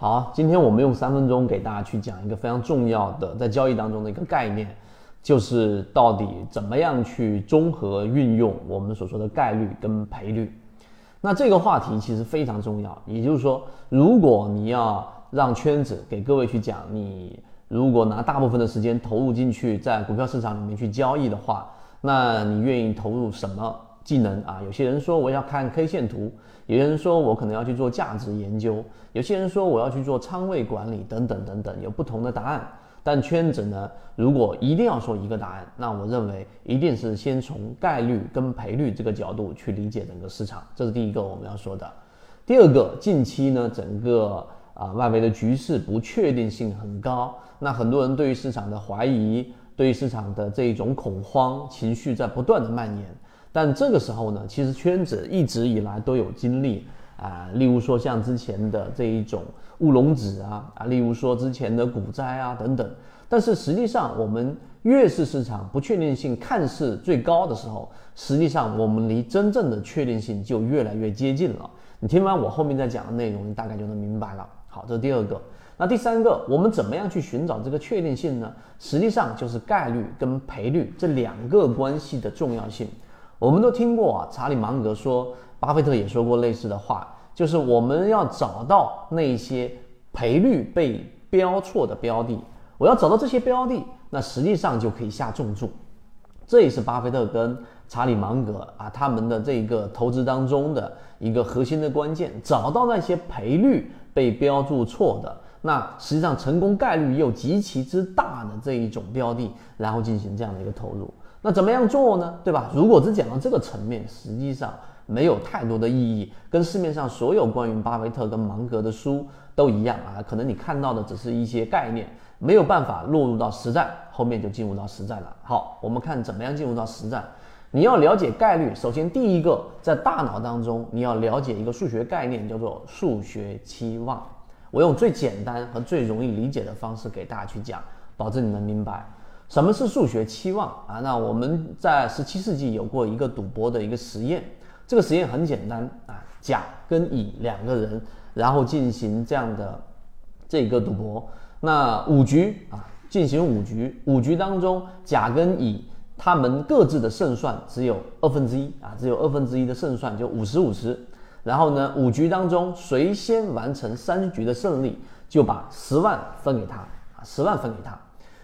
好，今天我们用三分钟给大家去讲一个非常重要的在交易当中的一个概念，就是到底怎么样去综合运用我们所说的概率跟赔率。那这个话题其实非常重要，也就是说，如果你要让圈子给各位去讲，你如果拿大部分的时间投入进去在股票市场里面去交易的话，那你愿意投入什么技能啊？有些人说我要看 K 线图。有些人说我可能要去做价值研究，有些人说我要去做仓位管理，等等等等，有不同的答案。但圈子呢，如果一定要说一个答案，那我认为一定是先从概率跟赔率这个角度去理解整个市场，这是第一个我们要说的。第二个，近期呢，整个啊外围的局势不确定性很高，那很多人对于市场的怀疑，对于市场的这一种恐慌情绪在不断的蔓延。但这个时候呢，其实圈子一直以来都有经历啊，例如说像之前的这一种乌龙指啊啊，例如说之前的股灾啊等等。但是实际上，我们越是市场不确定性看似最高的时候，实际上我们离真正的确定性就越来越接近了。你听完我后面再讲的内容，你大概就能明白了。好，这是第二个。那第三个，我们怎么样去寻找这个确定性呢？实际上就是概率跟赔率这两个关系的重要性。我们都听过啊，查理芒格说，巴菲特也说过类似的话，就是我们要找到那些赔率被标错的标的，我要找到这些标的，那实际上就可以下重注。这也是巴菲特跟查理芒格啊他们的这个投资当中的一个核心的关键，找到那些赔率被标注错的，那实际上成功概率又极其之大的这一种标的，然后进行这样的一个投入。那怎么样做呢？对吧？如果只讲到这个层面，实际上没有太多的意义，跟市面上所有关于巴菲特跟芒格的书都一样啊。可能你看到的只是一些概念，没有办法落入到实战，后面就进入到实战了。好，我们看怎么样进入到实战。你要了解概率，首先第一个，在大脑当中你要了解一个数学概念，叫做数学期望。我用最简单和最容易理解的方式给大家去讲，保证你能明白。什么是数学期望啊？那我们在十七世纪有过一个赌博的一个实验，这个实验很简单啊，甲跟乙两个人，然后进行这样的这个赌博。那五局啊，进行五局，五局当中，甲跟乙他们各自的胜算只有二分之一啊，只有二分之一的胜算，就五十五十。然后呢，五局当中谁先完成三局的胜利，就把十万分给他啊，十万分给他。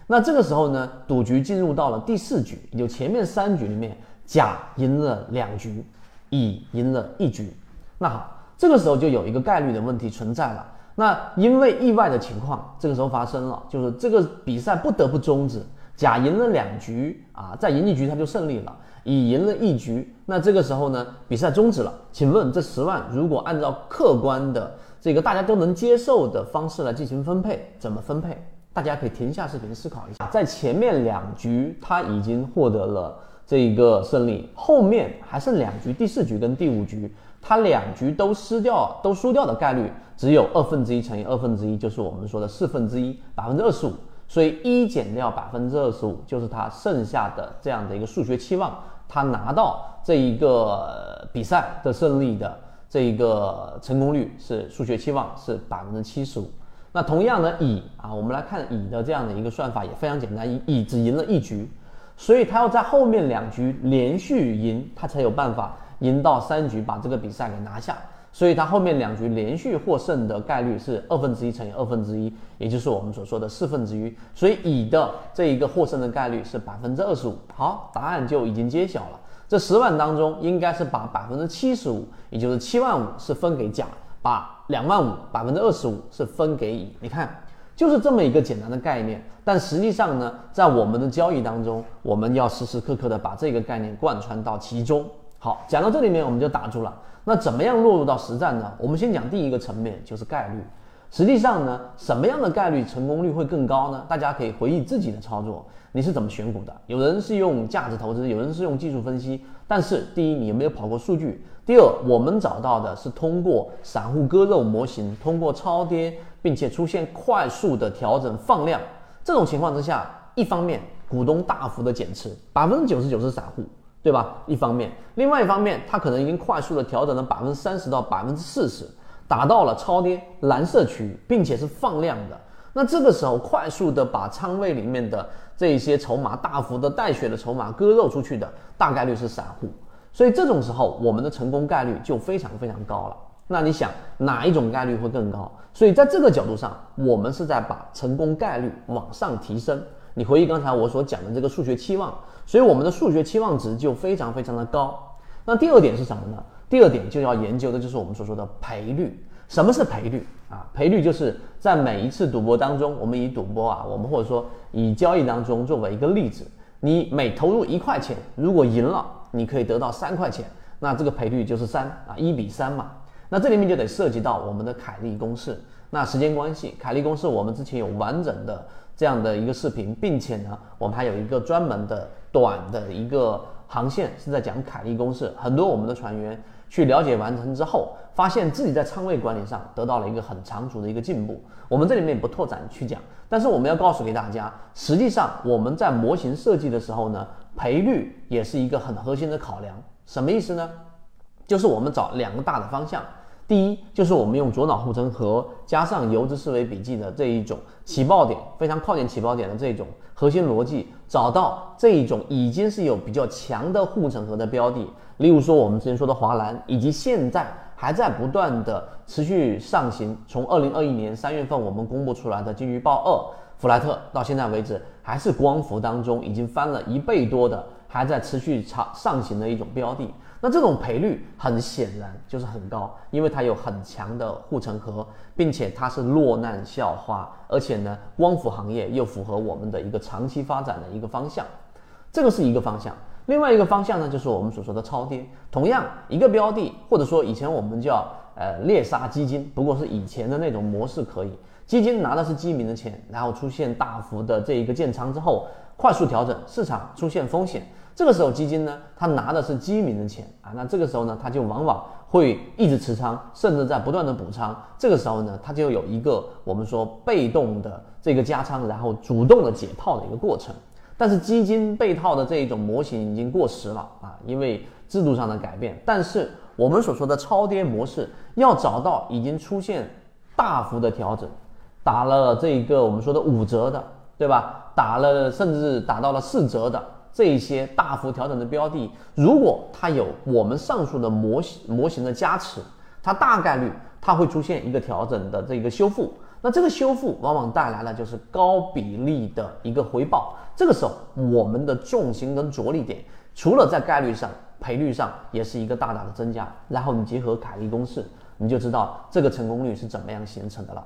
那这个时候呢，赌局进入到了第四局，也就前面三局里面，甲赢了两局，乙赢了一局。那好，这个时候就有一个概率的问题存在了。那因为意外的情况，这个时候发生了，就是这个比赛不得不终止。甲赢了两局啊，再赢一局他就胜利了。乙赢了一局，那这个时候呢，比赛终止了。请问这十万如果按照客观的这个大家都能接受的方式来进行分配，怎么分配？大家可以停下视频思考一下，在前面两局他已经获得了这一个胜利，后面还剩两局，第四局跟第五局，他两局都失掉，都输掉的概率只有二分之一乘以二分之一，就是我们说的四分之一，百分之二十五。所以一减掉百分之二十五，就是他剩下的这样的一个数学期望，他拿到这一个比赛的胜利的这一个成功率是数学期望是百分之七十五。那同样的乙啊，我们来看乙的这样的一个算法也非常简单，乙乙只赢了一局，所以他要在后面两局连续赢，他才有办法赢到三局把这个比赛给拿下。所以他后面两局连续获胜的概率是二分之一乘以二分之一，也就是我们所说的四分之一。所以乙的这一个获胜的概率是百分之二十五。好，答案就已经揭晓了。这十万当中应该是把百分之七十五，也就是七万五是分给甲。把两万五百分之二十五是分给乙，你看就是这么一个简单的概念。但实际上呢，在我们的交易当中，我们要时时刻刻的把这个概念贯穿到其中。好，讲到这里面我们就打住了。那怎么样落入到实战呢？我们先讲第一个层面，就是概率。实际上呢，什么样的概率成功率会更高呢？大家可以回忆自己的操作，你是怎么选股的？有人是用价值投资，有人是用技术分析。但是第一，你有没有跑过数据？第二，我们找到的是通过散户割肉模型，通过超跌，并且出现快速的调整放量，这种情况之下，一方面股东大幅的减持，百分之九十九是散户，对吧？一方面，另外一方面，它可能已经快速的调整了百分之三十到百分之四十，达到了超跌蓝色区域，并且是放量的。那这个时候快速的把仓位里面的这一些筹码大幅的带血的筹码割肉出去的，大概率是散户。所以这种时候，我们的成功概率就非常非常高了。那你想哪一种概率会更高？所以在这个角度上，我们是在把成功概率往上提升。你回忆刚才我所讲的这个数学期望，所以我们的数学期望值就非常非常的高。那第二点是什么呢？第二点就要研究的就是我们所说的赔率。什么是赔率啊？赔率就是在每一次赌博当中，我们以赌博啊，我们或者说以交易当中作为一个例子，你每投入一块钱，如果赢了，你可以得到三块钱，那这个赔率就是三啊，一比三嘛。那这里面就得涉及到我们的凯利公式。那时间关系，凯利公式我们之前有完整的这样的一个视频，并且呢，我们还有一个专门的短的一个航线是在讲凯利公式。很多我们的船员去了解完成之后，发现自己在仓位管理上得到了一个很长足的一个进步。我们这里面不拓展去讲，但是我们要告诉给大家，实际上我们在模型设计的时候呢，赔率也是一个很核心的考量。什么意思呢？就是我们找两个大的方向。第一就是我们用左脑护城河加上游资思维笔记的这一种起爆点，非常靠近起爆点的这种核心逻辑，找到这一种已经是有比较强的护城河的标的，例如说我们之前说的华蓝，以及现在还在不断的持续上行。从二零二一年三月份我们公布出来的金鱼报二，弗莱特到现在为止还是光伏当中已经翻了一倍多的，还在持续长上行的一种标的。那这种赔率很显然就是很高，因为它有很强的护城河，并且它是落难校花，而且呢，光伏行业又符合我们的一个长期发展的一个方向，这个是一个方向。另外一个方向呢，就是我们所说的超跌。同样一个标的，或者说以前我们叫呃猎杀基金，不过是以前的那种模式可以，基金拿的是基民的钱，然后出现大幅的这一个建仓之后，快速调整，市场出现风险。这个时候基金呢，它拿的是基民的钱啊，那这个时候呢，它就往往会一直持仓，甚至在不断的补仓。这个时候呢，它就有一个我们说被动的这个加仓，然后主动的解套的一个过程。但是基金被套的这一种模型已经过时了啊，因为制度上的改变。但是我们所说的超跌模式，要找到已经出现大幅的调整，打了这个我们说的五折的，对吧？打了甚至打到了四折的。这一些大幅调整的标的，如果它有我们上述的模型模型的加持，它大概率它会出现一个调整的这个修复。那这个修复往往带来了就是高比例的一个回报。这个时候我们的重心跟着力点，除了在概率上、赔率上，也是一个大大的增加。然后你结合凯利公式，你就知道这个成功率是怎么样形成的了。